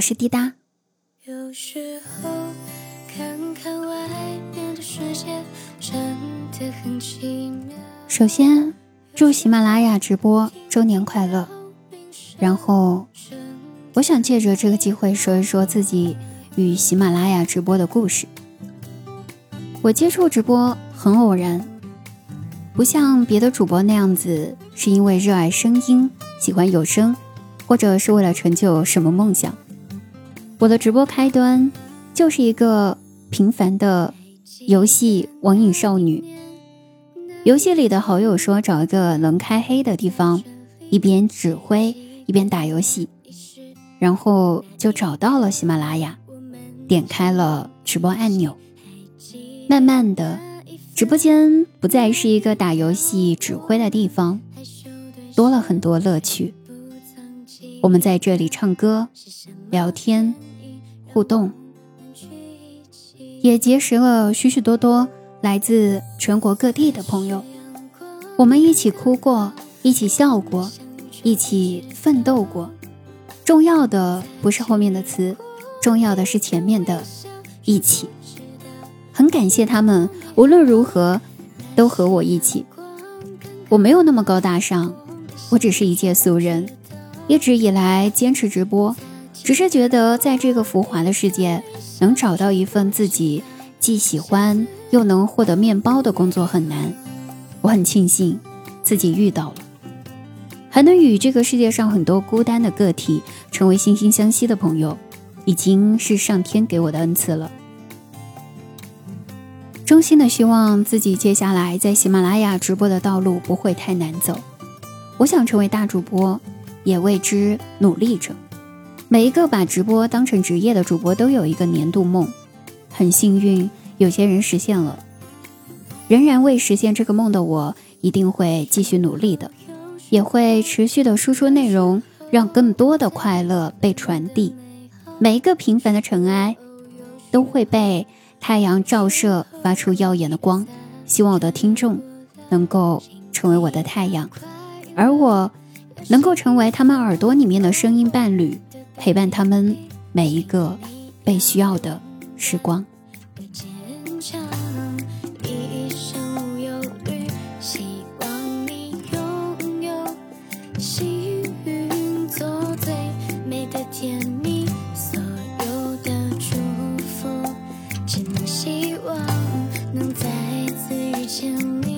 我是滴答。首先，祝喜马拉雅直播周年快乐。然后，我想借着这个机会说一说自己与喜马拉雅直播的故事。我接触直播很偶然，不像别的主播那样子，是因为热爱声音，喜欢有声，或者是为了成就什么梦想。我的直播开端就是一个平凡的游戏网瘾少女。游戏里的好友说找一个能开黑的地方，一边指挥一边打游戏，然后就找到了喜马拉雅，点开了直播按钮。慢慢的，直播间不再是一个打游戏指挥的地方，多了很多乐趣。我们在这里唱歌、聊天。互动，也结识了许许多多来自全国各地的朋友。我们一起哭过，一起笑过，一起奋斗过。重要的不是后面的词，重要的是前面的一起。很感谢他们，无论如何都和我一起。我没有那么高大上，我只是一介俗人，一直以来坚持直播。只是觉得，在这个浮华的世界，能找到一份自己既喜欢又能获得面包的工作很难。我很庆幸自己遇到了，还能与这个世界上很多孤单的个体成为惺惺相惜的朋友，已经是上天给我的恩赐了。衷心的希望自己接下来在喜马拉雅直播的道路不会太难走。我想成为大主播，也为之努力着。每一个把直播当成职业的主播都有一个年度梦，很幸运，有些人实现了。仍然未实现这个梦的我，一定会继续努力的，也会持续的输出内容，让更多的快乐被传递。每一个平凡的尘埃，都会被太阳照射，发出耀眼的光。希望我的听众能够成为我的太阳，而我能够成为他们耳朵里面的声音伴侣。陪伴他们每一个被需要的时光，坚强，一生无忧虑，希望你拥有幸运，做最美的甜蜜，所有的祝福，希望能再次遇见你。